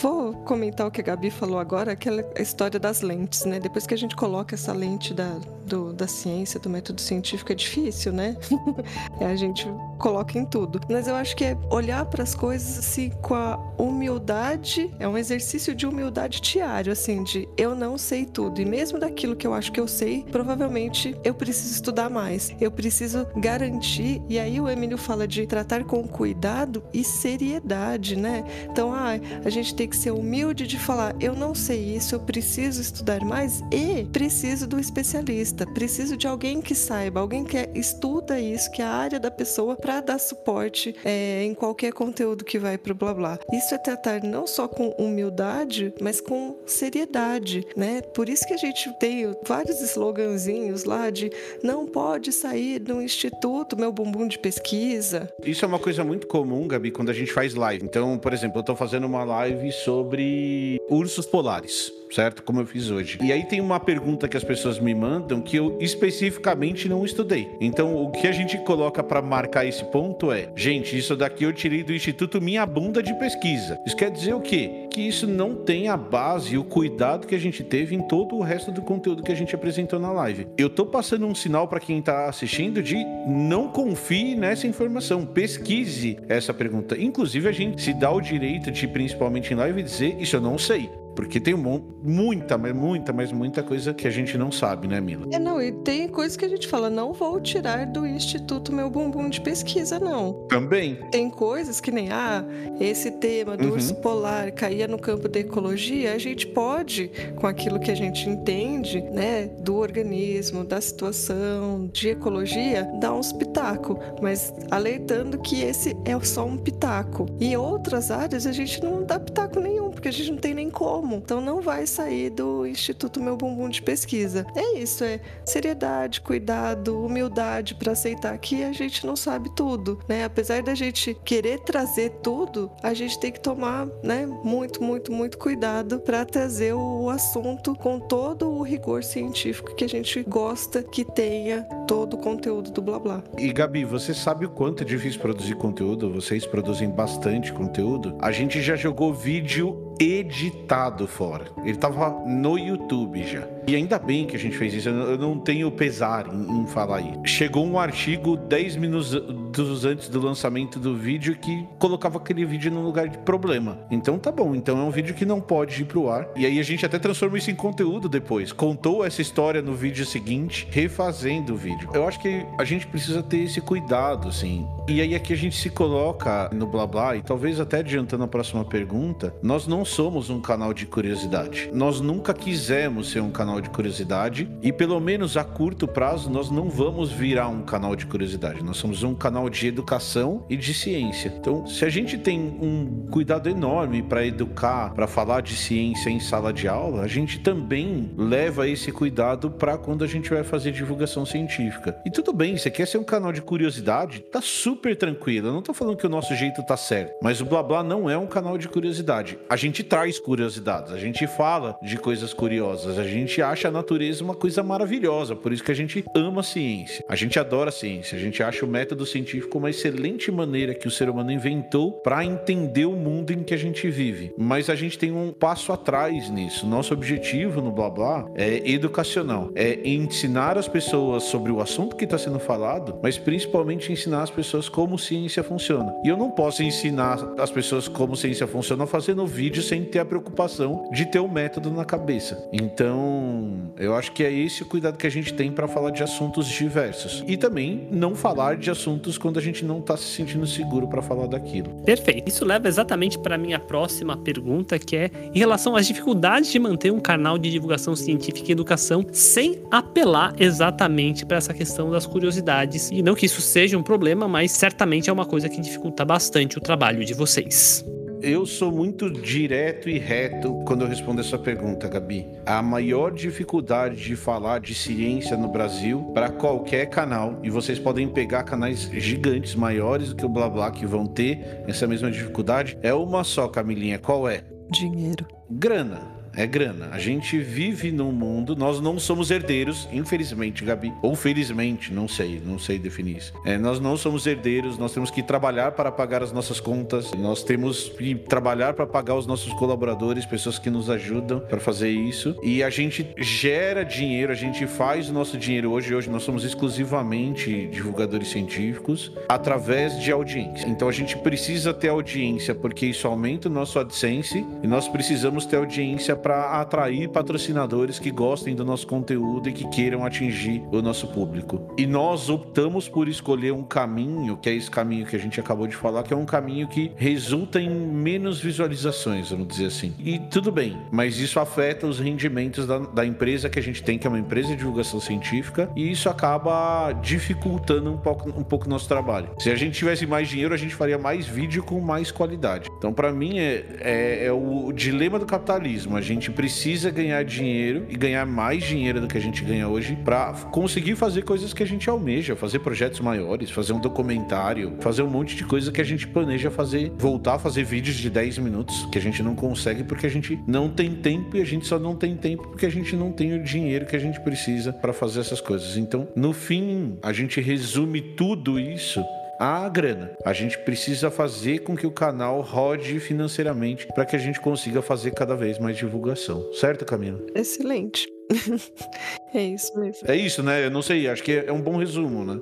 Vou comentar o que a Gabi falou agora, aquela história das lentes, né? Depois que a gente coloca essa lente da, do, da ciência, do método científico, é difícil, né? é, a gente coloca em tudo. Mas eu acho que é olhar para as coisas assim com a humildade, é um exercício de humildade diário, assim, de eu não sei tudo. E mesmo daquilo que eu acho que eu sei, provavelmente eu preciso estudar mais. Eu preciso garantir. E aí o Emílio fala de tratar com cuidado e seriedade, né? Então, ah, a gente tem que ser humilde de falar, eu não sei isso, eu preciso estudar mais e preciso do especialista, preciso de alguém que saiba, alguém que estuda isso, que é a área da pessoa para dar suporte é, em qualquer conteúdo que vai pro blá blá. Isso é tratar não só com humildade, mas com seriedade, né? Por isso que a gente tem vários sloganzinhos lá de não pode sair do instituto meu bumbum de pesquisa. Isso é uma coisa muito comum, Gabi, quando a gente faz live. Então, por exemplo, eu estou fazendo uma live sobre ursos polares certo? Como eu fiz hoje. E aí tem uma pergunta que as pessoas me mandam que eu especificamente não estudei. Então, o que a gente coloca para marcar esse ponto é: gente, isso daqui eu tirei do Instituto Minha Bunda de Pesquisa. Isso quer dizer o quê? Que isso não tem a base e o cuidado que a gente teve em todo o resto do conteúdo que a gente apresentou na live. Eu tô passando um sinal para quem tá assistindo de não confie nessa informação, pesquise essa pergunta. Inclusive, a gente se dá o direito de, principalmente em live, dizer isso eu não sei. Porque tem muita, mas muita, mas muita coisa que a gente não sabe, né, Mila? É, não, e tem coisas que a gente fala, não vou tirar do Instituto meu bumbum de pesquisa, não. Também. Tem coisas que nem, ah, esse tema do uhum. urso polar caía no campo da ecologia, a gente pode, com aquilo que a gente entende, né, do organismo, da situação, de ecologia, dar uns pitaco, mas alertando que esse é só um pitaco. E outras áreas a gente não dá pitaco nenhum, porque a gente não tem nem como Então não vai sair do Instituto Meu Bumbum de Pesquisa. É isso, é seriedade, cuidado, humildade para aceitar que a gente não sabe tudo, né? Apesar da gente querer trazer tudo, a gente tem que tomar, né, muito, muito, muito cuidado para trazer o assunto com todo o rigor científico que a gente gosta que tenha todo o conteúdo do blá blá. E Gabi, você sabe o quanto é difícil produzir conteúdo? Vocês produzem bastante conteúdo. A gente já jogou vídeo editado fora. Ele tava no YouTube já. E ainda bem que a gente fez isso, eu não tenho pesar em, em falar isso. Chegou um artigo 10 minutos antes do lançamento do vídeo que colocava aquele vídeo num lugar de problema. Então tá bom, então é um vídeo que não pode ir pro ar. E aí a gente até transforma isso em conteúdo depois. Contou essa história no vídeo seguinte, refazendo o vídeo. Eu acho que a gente precisa ter esse cuidado, assim. E aí aqui a gente se coloca no blá blá, e talvez até adiantando a próxima pergunta, nós não somos um canal de curiosidade. Nós nunca quisemos ser um canal canal de curiosidade e pelo menos a curto prazo nós não vamos virar um canal de curiosidade. Nós somos um canal de educação e de ciência. Então, se a gente tem um cuidado enorme para educar, para falar de ciência em sala de aula, a gente também leva esse cuidado para quando a gente vai fazer divulgação científica. E tudo bem, você quer ser um canal de curiosidade? Tá super tranquilo. Eu não tô falando que o nosso jeito tá certo, mas o Blá Blá não é um canal de curiosidade. A gente traz curiosidades, a gente fala de coisas curiosas, a gente acha a natureza uma coisa maravilhosa, por isso que a gente ama a ciência. A gente adora a ciência, a gente acha o método científico uma excelente maneira que o ser humano inventou para entender o mundo em que a gente vive. Mas a gente tem um passo atrás nisso. Nosso objetivo no Blá Blá é educacional, é ensinar as pessoas sobre o assunto que está sendo falado, mas principalmente ensinar as pessoas como ciência funciona. E eu não posso ensinar as pessoas como ciência funciona fazendo vídeo sem ter a preocupação de ter o um método na cabeça. Então, eu acho que é esse o cuidado que a gente tem para falar de assuntos diversos. E também não falar de assuntos quando a gente não está se sentindo seguro para falar daquilo. Perfeito. Isso leva exatamente para minha próxima pergunta, que é em relação às dificuldades de manter um canal de divulgação científica e educação sem apelar exatamente para essa questão das curiosidades. E não que isso seja um problema, mas certamente é uma coisa que dificulta bastante o trabalho de vocês. Eu sou muito direto e reto quando eu respondo essa pergunta, Gabi. A maior dificuldade de falar de ciência no Brasil para qualquer canal, e vocês podem pegar canais gigantes, maiores do que o Blá Blá, que vão ter essa mesma dificuldade, é uma só, Camilinha. Qual é? Dinheiro. Grana é grana. A gente vive num mundo, nós não somos herdeiros, infelizmente, Gabi. Ou felizmente, não sei, não sei definir isso. É, nós não somos herdeiros, nós temos que trabalhar para pagar as nossas contas, nós temos que trabalhar para pagar os nossos colaboradores, pessoas que nos ajudam para fazer isso. E a gente gera dinheiro, a gente faz o nosso dinheiro hoje. Hoje nós somos exclusivamente divulgadores científicos através de audiência. Então a gente precisa ter audiência porque isso aumenta o nosso AdSense e nós precisamos ter audiência para atrair patrocinadores que gostem do nosso conteúdo e que queiram atingir o nosso público. E nós optamos por escolher um caminho, que é esse caminho que a gente acabou de falar, que é um caminho que resulta em menos visualizações, vamos dizer assim. E tudo bem, mas isso afeta os rendimentos da, da empresa que a gente tem, que é uma empresa de divulgação científica, e isso acaba dificultando um pouco, um pouco nosso trabalho. Se a gente tivesse mais dinheiro, a gente faria mais vídeo com mais qualidade. Então, para mim, é, é, é o dilema do capitalismo. A gente gente precisa ganhar dinheiro e ganhar mais dinheiro do que a gente ganha hoje para conseguir fazer coisas que a gente almeja, fazer projetos maiores, fazer um documentário, fazer um monte de coisa que a gente planeja fazer, voltar a fazer vídeos de 10 minutos que a gente não consegue porque a gente não tem tempo e a gente só não tem tempo porque a gente não tem o dinheiro que a gente precisa para fazer essas coisas. Então, no fim, a gente resume tudo isso a grana. A gente precisa fazer com que o canal rode financeiramente para que a gente consiga fazer cada vez mais divulgação. Certo, Camila? Excelente. é isso mesmo. É isso, né? Eu não sei, acho que é um bom resumo, né?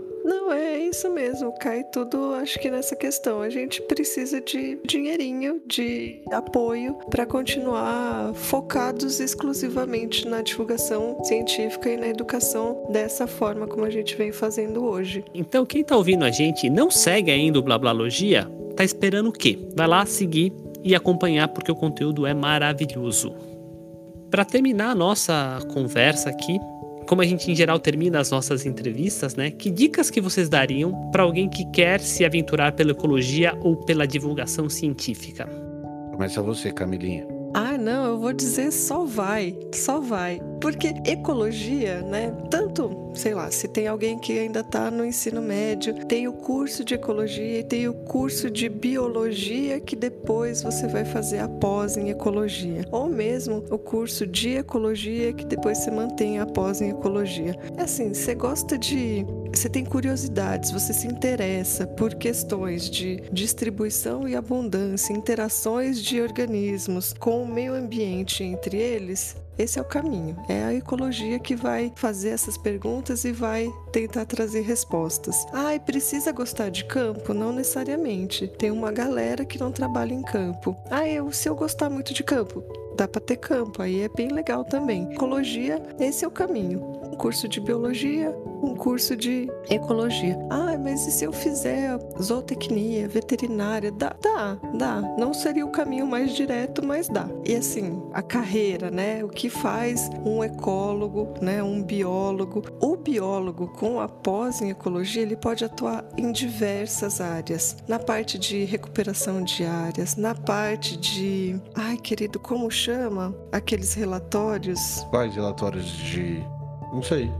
Isso mesmo. Cai tudo, acho que nessa questão. A gente precisa de dinheirinho, de apoio para continuar focados exclusivamente na divulgação científica e na educação dessa forma como a gente vem fazendo hoje. Então, quem tá ouvindo a gente e não segue ainda o Blablalogia, tá esperando o quê? Vai lá seguir e acompanhar porque o conteúdo é maravilhoso. Para terminar a nossa conversa aqui, como a gente em geral termina as nossas entrevistas, né? Que dicas que vocês dariam para alguém que quer se aventurar pela ecologia ou pela divulgação científica? Começa você, Camilinha. Ah, não, eu vou dizer só vai, só vai. Porque ecologia, né? Tanto, sei lá, se tem alguém que ainda está no ensino médio, tem o curso de ecologia e tem o curso de biologia que depois você vai fazer a pós em ecologia. Ou mesmo o curso de ecologia que depois você mantém a pós em ecologia. É assim, você gosta de você tem curiosidades, você se interessa por questões de distribuição e abundância, interações de organismos com o meio ambiente entre eles, esse é o caminho. É a ecologia que vai fazer essas perguntas e vai tentar trazer respostas. Ah, e precisa gostar de campo? Não necessariamente. Tem uma galera que não trabalha em campo. Ah, eu, se eu gostar muito de campo, dá para ter campo, aí é bem legal também. Ecologia, esse é o caminho. um curso de biologia, um curso de ecologia. Ah, mas e se eu fizer zootecnia, veterinária? Dá, dá, dá. Não seria o caminho mais direto, mas dá. E assim, a carreira, né? O que faz um ecólogo, né? Um biólogo. O biólogo com a pós em ecologia, ele pode atuar em diversas áreas. Na parte de recuperação de áreas, na parte de, ai querido, como chama aqueles relatórios? Quais relatórios de, não sei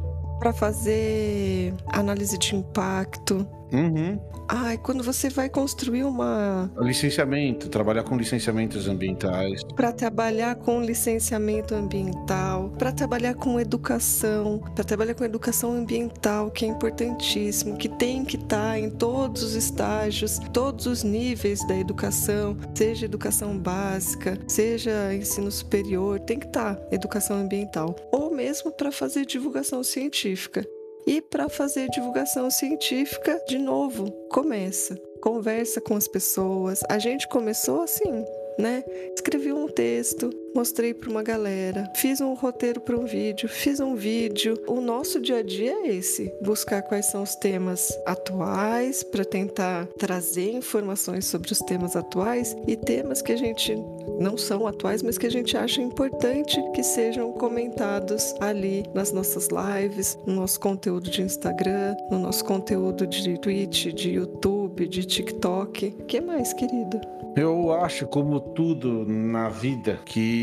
para fazer análise de impacto. Uhum. Ai, quando você vai construir uma. Licenciamento, trabalhar com licenciamentos ambientais. Para trabalhar com licenciamento ambiental, para trabalhar com educação, para trabalhar com educação ambiental, que é importantíssimo, que tem que estar tá em todos os estágios, todos os níveis da educação, seja educação básica, seja ensino superior, tem que estar tá educação ambiental. Ou mesmo para fazer divulgação científica. E para fazer divulgação científica, de novo, começa. Conversa com as pessoas. A gente começou assim, né? Escrevi um texto, mostrei para uma galera, fiz um roteiro para um vídeo, fiz um vídeo. O nosso dia a dia é esse: buscar quais são os temas atuais para tentar trazer informações sobre os temas atuais e temas que a gente não são atuais, mas que a gente acha importante que sejam comentados ali nas nossas lives, no nosso conteúdo de Instagram, no nosso conteúdo de Twitch, de YouTube, de TikTok. O que mais, querido? Eu acho, como tudo na vida, que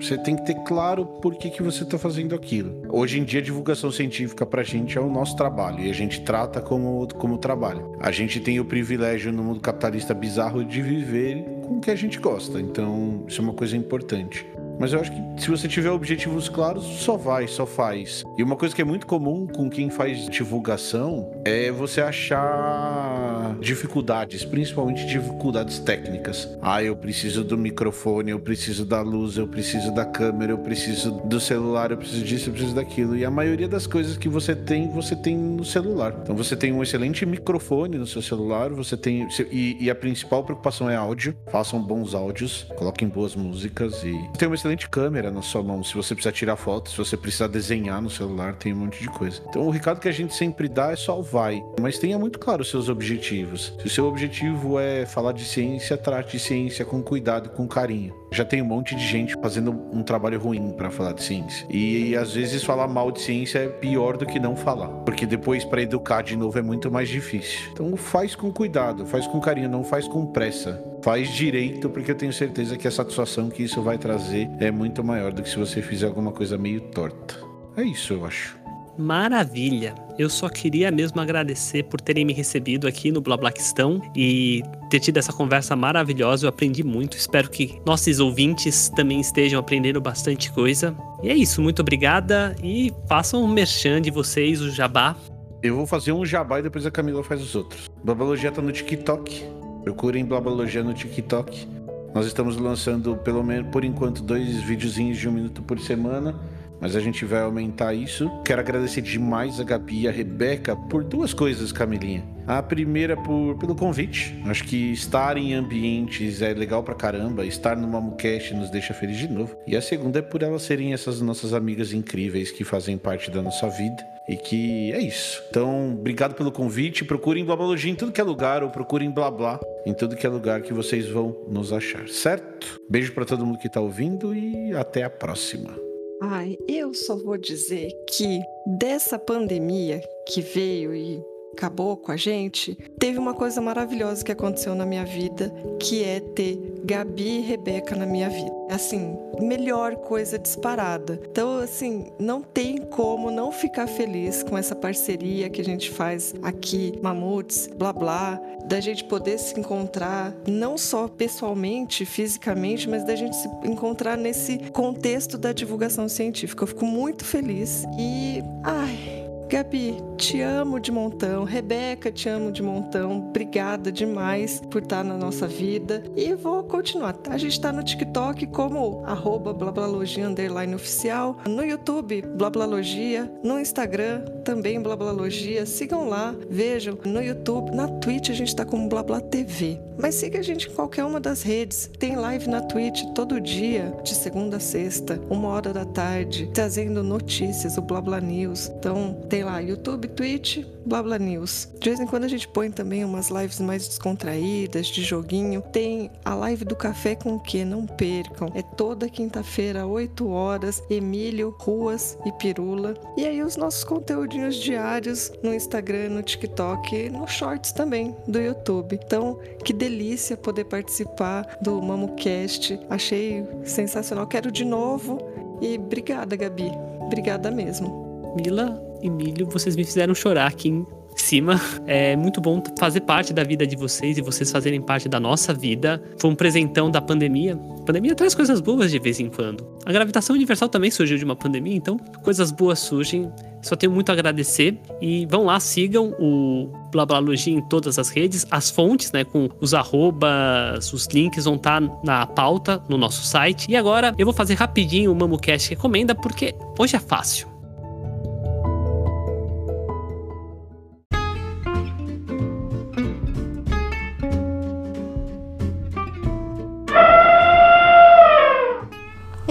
você tem que ter claro por que, que você está fazendo aquilo. Hoje em dia, divulgação científica para a gente é o nosso trabalho e a gente trata como, como trabalho. A gente tem o privilégio no mundo capitalista bizarro de viver com o que a gente gosta, então isso é uma coisa importante. Mas eu acho que se você tiver objetivos claros, só vai, só faz. E uma coisa que é muito comum com quem faz divulgação é você achar dificuldades, principalmente dificuldades técnicas. Ah, eu preciso do microfone, eu preciso da luz, eu preciso da câmera, eu preciso do celular, eu preciso disso, eu preciso daquilo. E a maioria das coisas que você tem, você tem no celular. Então você tem um excelente microfone no seu celular, você tem. E, e a principal preocupação é áudio. Façam bons áudios, coloquem boas músicas e. Tem uma excelente câmera na sua mão. Se você precisar tirar fotos, se você precisar desenhar no celular, tem um monte de coisa. Então o recado que a gente sempre dá é só vai. Mas tenha muito claro os seus objetivos. Se o seu objetivo é falar de ciência, trate ciência com cuidado, com carinho. Já tem um monte de gente fazendo um trabalho ruim para falar de ciência. E, e às vezes falar mal de ciência é pior do que não falar. Porque depois para educar de novo é muito mais difícil. Então faz com cuidado, faz com carinho, não faz com pressa faz direito, porque eu tenho certeza que a satisfação que isso vai trazer é muito maior do que se você fizer alguma coisa meio torta. É isso, eu acho. Maravilha! Eu só queria mesmo agradecer por terem me recebido aqui no Blablaquistão e ter tido essa conversa maravilhosa. Eu aprendi muito. Espero que nossos ouvintes também estejam aprendendo bastante coisa. E é isso, muito obrigada e façam um merchan de vocês, o jabá. Eu vou fazer um jabá e depois a Camila faz os outros. Babalogia tá no TikTok. Procurem Blabalogia no TikTok. Nós estamos lançando, pelo menos por enquanto, dois videozinhos de um minuto por semana, mas a gente vai aumentar isso. Quero agradecer demais a Gabi e a Rebeca por duas coisas, Camilinha. A primeira por, pelo convite. Acho que estar em ambientes é legal pra caramba. Estar no Mamocast nos deixa feliz de novo. E a segunda é por elas serem essas nossas amigas incríveis que fazem parte da nossa vida. E que é isso. Então, obrigado pelo convite. Procurem Blabologia em tudo que é lugar ou procurem Blá Blá em tudo que é lugar que vocês vão nos achar, certo? Beijo para todo mundo que tá ouvindo e até a próxima. Ai, eu só vou dizer que dessa pandemia que veio e acabou com a gente, teve uma coisa maravilhosa que aconteceu na minha vida, que é ter Gabi e Rebeca na minha vida. Assim, melhor coisa disparada. Então, assim, não tem como não ficar feliz com essa parceria que a gente faz aqui, Mamutes, blá blá, da gente poder se encontrar não só pessoalmente, fisicamente, mas da gente se encontrar nesse contexto da divulgação científica. Eu fico muito feliz e, ai, Gabi, te amo de montão. Rebeca, te amo de montão. Obrigada demais por estar na nossa vida. E vou continuar. A gente está no TikTok como arroba blablalogia oficial. No YouTube, blablalogia. No Instagram, também blablalogia. Sigam lá, vejam. No YouTube, na Twitch, a gente está como blabla TV. Mas siga a gente em qualquer uma das redes. Tem live na Twitch todo dia, de segunda a sexta, uma hora da tarde, trazendo notícias, o Blabla News. Então, tem lá YouTube, Twitch, Blabla News. De vez em quando a gente põe também umas lives mais descontraídas, de joguinho. Tem a live do Café com o que? Não percam. É toda quinta-feira, 8 horas. Emílio, Ruas e Pirula. E aí os nossos conteúdinhos diários no Instagram, no TikTok, no Shorts também do YouTube. Então, que delícia poder participar do MamoCast. Achei sensacional. Quero de novo. E obrigada, Gabi. Obrigada mesmo. Mila e Milho, vocês me fizeram chorar aqui em cima. É muito bom fazer parte da vida de vocês e vocês fazerem parte da nossa vida. Foi um presentão da pandemia. A pandemia traz coisas boas de vez em quando. A gravitação universal também surgiu de uma pandemia, então coisas boas surgem. Só tenho muito a agradecer e vão lá, sigam o Blablalogia em todas as redes, as fontes, né, com os arrobas, os links vão estar na pauta no nosso site. E agora eu vou fazer rapidinho o MamoCast Recomenda, porque hoje é fácil.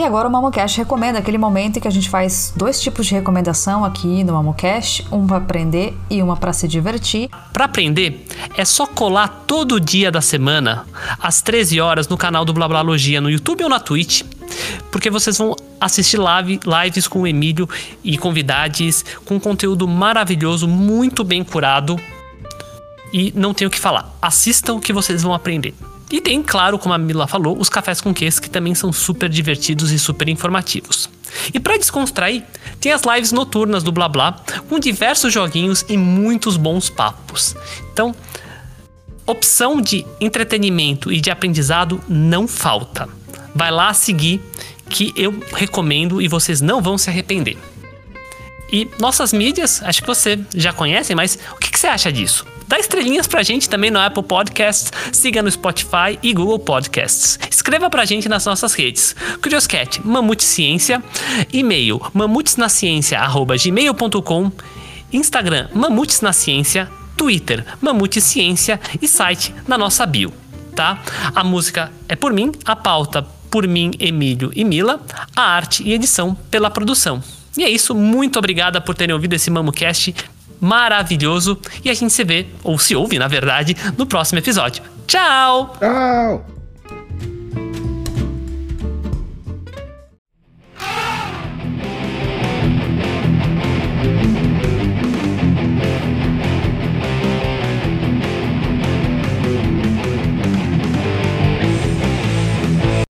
E agora o MamoCast recomenda aquele momento em que a gente faz dois tipos de recomendação aqui no MamoCast, um para aprender e uma para se divertir. Para aprender, é só colar todo dia da semana, às 13 horas, no canal do Blablalogia no YouTube ou na Twitch, porque vocês vão assistir live, lives com o Emílio e convidados com conteúdo maravilhoso, muito bem curado. E não tenho o que falar. Assistam que vocês vão aprender. E tem, claro, como a Mila falou, os cafés com queijo que também são super divertidos e super informativos. E para descontrair, tem as lives noturnas do Blá Blá, com diversos joguinhos e muitos bons papos. Então, opção de entretenimento e de aprendizado não falta. Vai lá seguir que eu recomendo e vocês não vão se arrepender. E nossas mídias, acho que você já conhece, mas o que, que você acha disso? Dá estrelinhas pra gente também no Apple Podcasts, siga no Spotify e Google Podcasts. Escreva pra gente nas nossas redes. Curioscat, Mamute Ciência, e-mail mamutesnaciência@gmail.com, Instagram Mamutes na Ciência, Twitter Mamute Ciência e site na nossa bio, tá? A música é por mim, a pauta por mim, Emílio e Mila, a arte e edição pela produção. E é isso, muito obrigada por terem ouvido esse MamoCast maravilhoso e a gente se vê, ou se ouve na verdade, no próximo episódio. Tchau! Tchau!